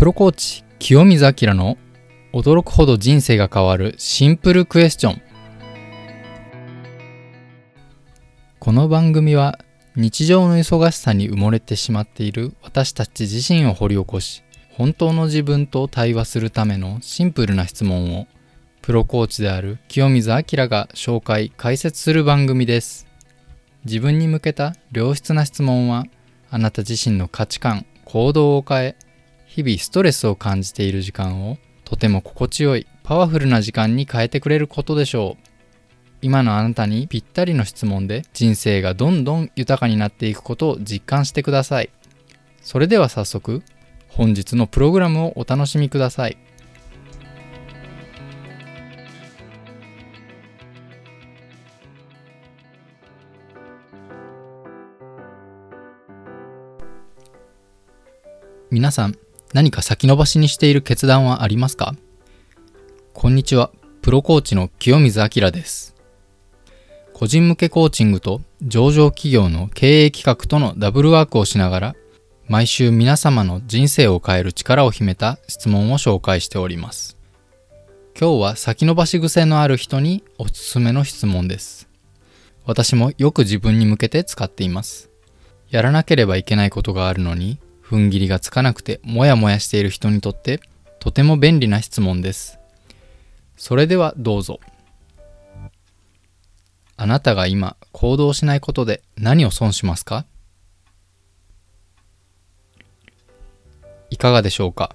プロコーチ清水明の驚くほど人生が変わるシンプルクエスチョン。この番組は日常の忙しさに埋もれてしまっている私たち自身を掘り起こし本当の自分と対話するためのシンプルな質問をプロコーチである清水明が紹介解説する番組です。自分に向けた良質な質問はあなた自身の価値観行動を変え日々ストレスを感じている時間をとても心地よいパワフルな時間に変えてくれることでしょう。今のあなたにぴったりの質問で人生がどんどん豊かになっていくことを実感してください。それでは早速本日のプログラムをお楽しみください。皆さん何か先延ばしにしている決断はありますか？こんにちは、プロコーチの清水明です。個人向けコーチングと上場企業の経営企画とのダブルワークをしながら、毎週皆様の人生を変える力を秘めた質問を紹介しております。今日は先延ばし癖のある人におすすめの質問です。私もよく自分に向けて使っています。やらなければいけないことがあるのに踏ん切りがつかなくてモヤモヤしている人にとってとても便利な質問です。それではどうぞ。あなたが今行動しないことで何を損しますか？いかがでしょうか？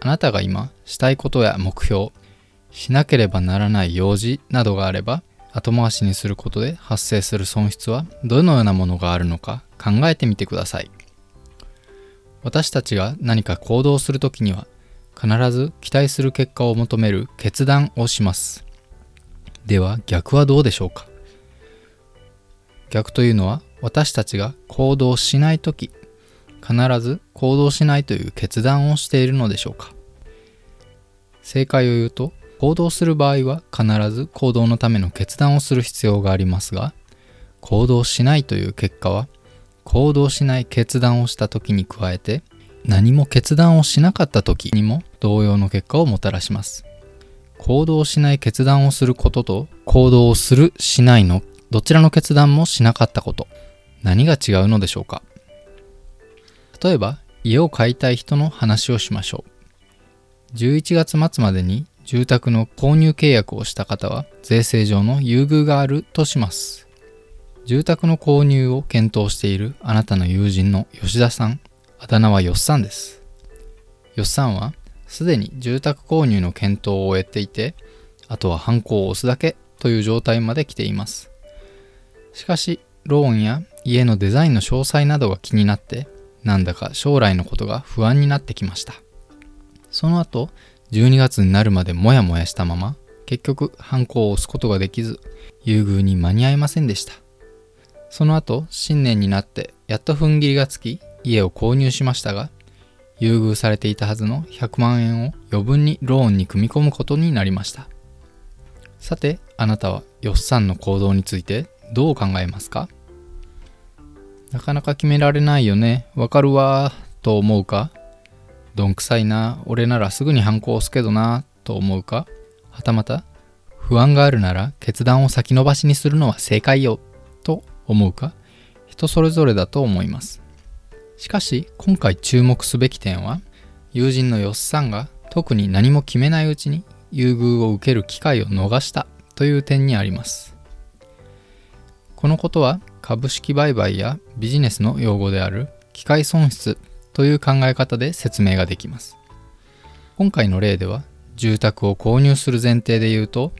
あなたが今したいことや目標、しなければならない用事などがあれば後回しにすることで発生する損失はどのようなものがあるのか考えてみてください。私たちが何か行動するときには必ず期待する結果を求める決断をします。では逆はどうでしょうか？逆というのは私たちが行動しないとき必ず行動しないという決断をしているのでしょうか？正解を言うと行動する場合は必ず行動のための決断をする必要がありますが行動しないという結果は行動しない決断をした時に加えて何も決断をしなかった時にも同様の結果をもたらします。行動しない決断をすることと行動をするしないのどちらの決断もしなかったこと何が違うのでしょうか。例えば家を買いたい人の話をしましょう。11月末までに住宅の購入契約をした方は税制上の優遇があるとします。住宅の購入を検討しているあなたの友人の吉田さん、あだ名はよっさんです。よっさんはすでに住宅購入の検討を終えていて、あとはハンコを押すだけという状態まで来ています。しかし、ローンや家のデザインの詳細などが気になって、なんだか将来のことが不安になってきました。その後、12月になるまでモヤモヤしたまま、結局、ハンコを押すことができず、優遇に間に合いませんでした。その後、新年になってやっと踏ん切りがつき、家を購入しましたが、優遇されていたはずの100万円を余分にローンに組み込むことになりました。さて、あなたはよっさんの行動についてどう考えますか？なかなか決められないよね。わかるわと思うか？どんくさいな。俺ならすぐに反抗押すけどな。と思うか？はたまた不安があるなら決断を先延ばしにするのは正解よ。思うか？人それぞれだと思います。しかし今回注目すべき点は友人のよっさんが特に何も決めないうちに優遇を受ける機会を逃したという点にあります。このことは株式売買やビジネスの用語である機械損失という考え方で説明ができます。今回の例では住宅を購入する前提で言うと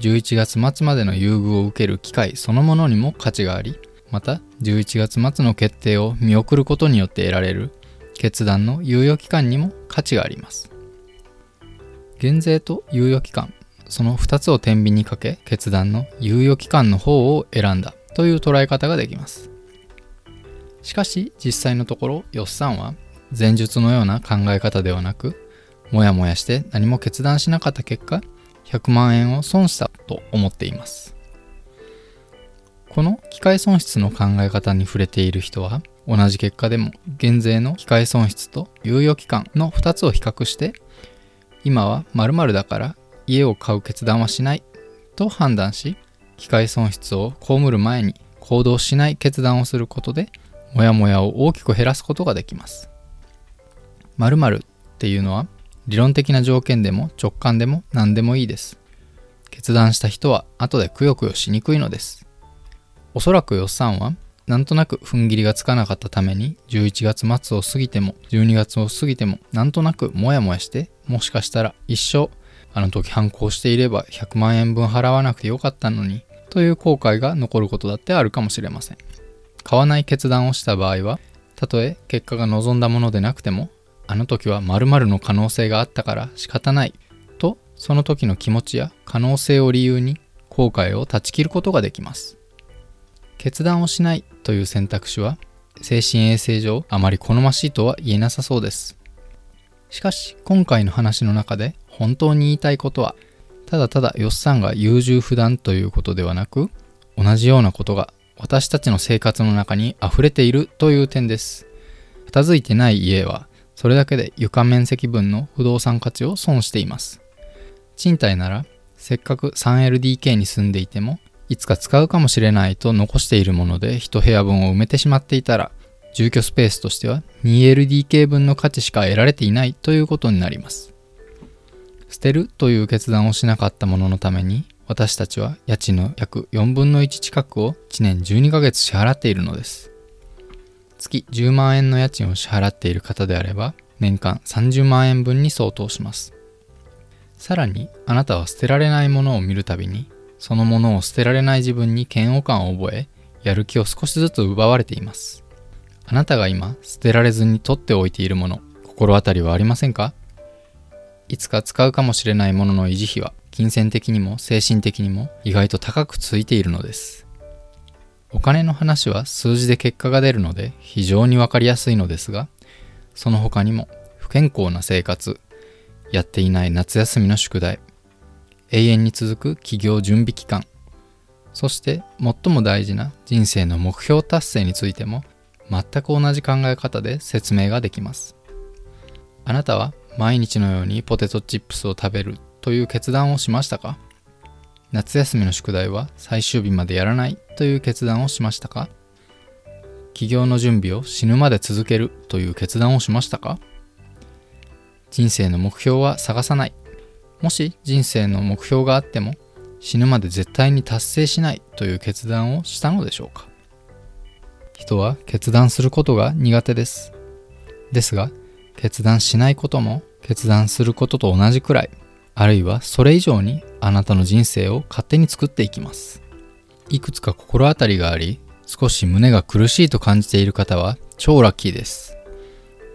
11月末までの優遇を受ける機会そのものにも価値がありまた11月末の決定を見送ることによって得られる決断の猶予期間にも価値があります。減税と猶予期間その2つを天秤にかけ決断の猶予期間の方を選んだという捉え方ができます。しかし実際のところよっさんは前述のような考え方ではなくもやもやして何も決断しなかった結果100万円を損したと思っています。この機械損失の考え方に触れている人は同じ結果でも減税の機械損失と猶予期間の2つを比較して今は〇〇だから家を買う決断はしないと判断し機械損失を被る前に行動しない決断をすることでモヤモヤを大きく減らすことができます。〇〇っていうのは理論的な条件でも直感でも何でもいいです。決断した人は後でくよくよしにくいのです。おそらくよっさんはなんとなく踏ん切りがつかなかったために11月末を過ぎても12月を過ぎてもなんとなくモヤモヤしてもしかしたら一生あの時反抗していれば100万円分払わなくてよかったのにという後悔が残ることだってあるかもしれません。買わない決断をした場合はたとえ結果が望んだものでなくてもあの時は〇〇の可能性があったから仕方ない。とその時の気持ちや可能性を理由に後悔を断ち切ることができます。決断をしないという選択肢は精神衛生上あまり好ましいとは言えなさそうです。しかし今回の話の中で本当に言いたいことはただただよっさんが優柔不断ということではなく同じようなことが私たちの生活の中に溢れているという点です。片付いてない家はそれだけで床面積分の不動産価値を損しています。賃貸ならせっかく 3LDK に住んでいてもいつか使うかもしれないと残しているもので1部屋分を埋めてしまっていたら住居スペースとしては 2LDK 分の価値しか得られていないということになります。捨てるという決断をしなかったもののために私たちは家賃の約4分の1近くを1年12ヶ月支払っているのです。月10万円の家賃を支払っている方であれば年間30万円分に相当しますさらにあなたは捨てられないものを見るたびにそのものを捨てられない自分に嫌悪感を覚え、やる気を少しずつ奪われています。あなたが今、捨てられずに取っておいているもの、心当たりはありませんか？いつか使うかもしれないものの維持費は、金銭的にも精神的にも意外と高くついているのです。お金の話は数字で結果が出るので非常にわかりやすいのですが、その他にも不健康な生活、やっていない夏休みの宿題、永遠に続く企業準備期間そして最も大事な人生の目標達成についても全く同じ考え方で説明ができます。あなたは毎日のようにポテトチップスを食べるという決断をしましたか？夏休みの宿題は最終日までやらないという決断をしましたか？起業の準備を死ぬまで続けるという決断をしましたか？人生の目標は探さない。もし人生の目標があっても死ぬまで絶対に達成しないという決断をしたのでしょうか？人は決断することが苦手です。ですが、決断しないことも決断することと同じくらい、あるいはそれ以上にあなたの人生を勝手に作っていきます。いくつか心当たりがあり、少し胸が苦しいと感じている方は超ラッキーです。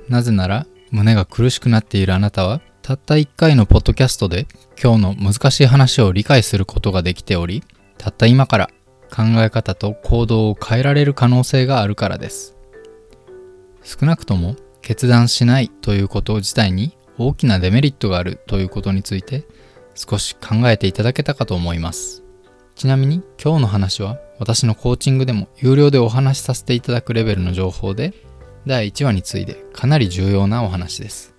なぜなら、胸が苦しくなっているあなたはたった1回のポッドキャストで今日の難しい話を理解することができており、たった今から考え方と行動を変えられる可能性があるからです。少なくとも決断しないということ自体に大きなデメリットがあるということについて少し考えていただけたかと思います。ちなみに今日の話は私のコーチングでも有料でお話しさせていただくレベルの情報で第1話に次いでかなり重要なお話です。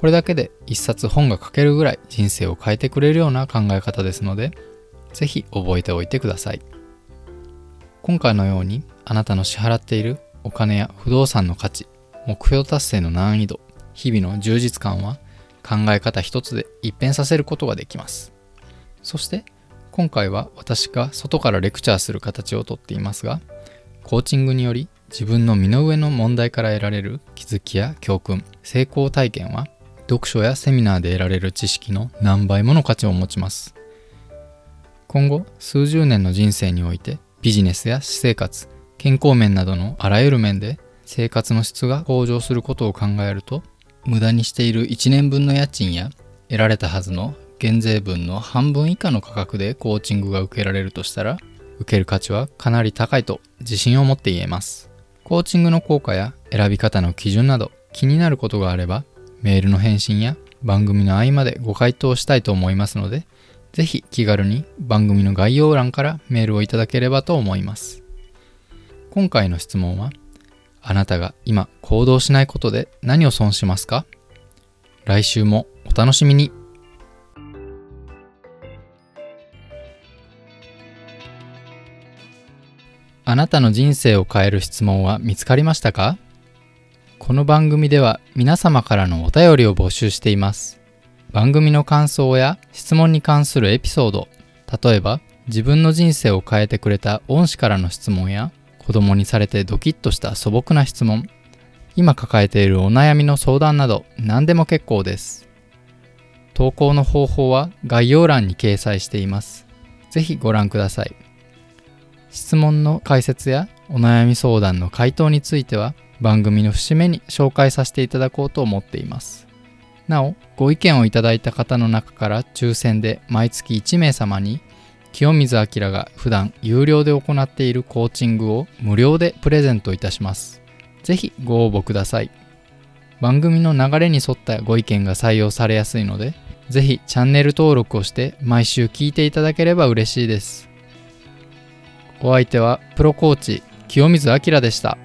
これだけで一冊本が書けるぐらい人生を変えてくれるような考え方ですので、ぜひ覚えておいてください。今回のようにあなたの支払っているお金や不動産の価値、目標達成の難易度、日々の充実感は考え方一つで一変させることができます。そして今回は私が外からレクチャーする形をとっていますが、コーチングにより自分の身の上の問題から得られる気づきや教訓、成功体験は読書やセミナーで得られる知識の何倍もの価値を持ちます今後数十年の人生においてビジネスや私生活健康面などのあらゆる面で生活の質が向上することを考えると無駄にしている1年分の家賃や得られたはずの減税分の半分以下の価格でコーチングが受けられるとしたら受ける価値はかなり高いと自信を持って言えますコーチングの効果や選び方の基準など気になることがあればメールの返信や番組の合間でご回答したいと思いますので、ぜひ気軽に番組の概要欄からメールをいただければと思います。今回の質問は、あなたが今行動しないことで何を損しますか？来週もお楽しみに。あなたの人生を変える質問は見つかりましたか？この番組では皆様からのお便りを募集しています。番組の感想や質問に関するエピソード、例えば自分の人生を変えてくれた恩師からの質問や子供にされてドキッとした素朴な質問、今抱えているお悩みの相談など何でも結構です。投稿の方法は概要欄に掲載しています。ぜひご覧ください。質問の解説やお悩み相談の回答については番組の節目に紹介させていただこうと思っています。なお、ご意見をいただいた方の中から抽選で毎月1名様に清水明が普段有料で行っているコーチングを無料でプレゼントいたします。ぜひご応募ください。番組の流れに沿ったご意見が採用されやすいので、ぜひチャンネル登録をして毎週聞いていただければ嬉しいです。お相手はプロコーチ清水明でした。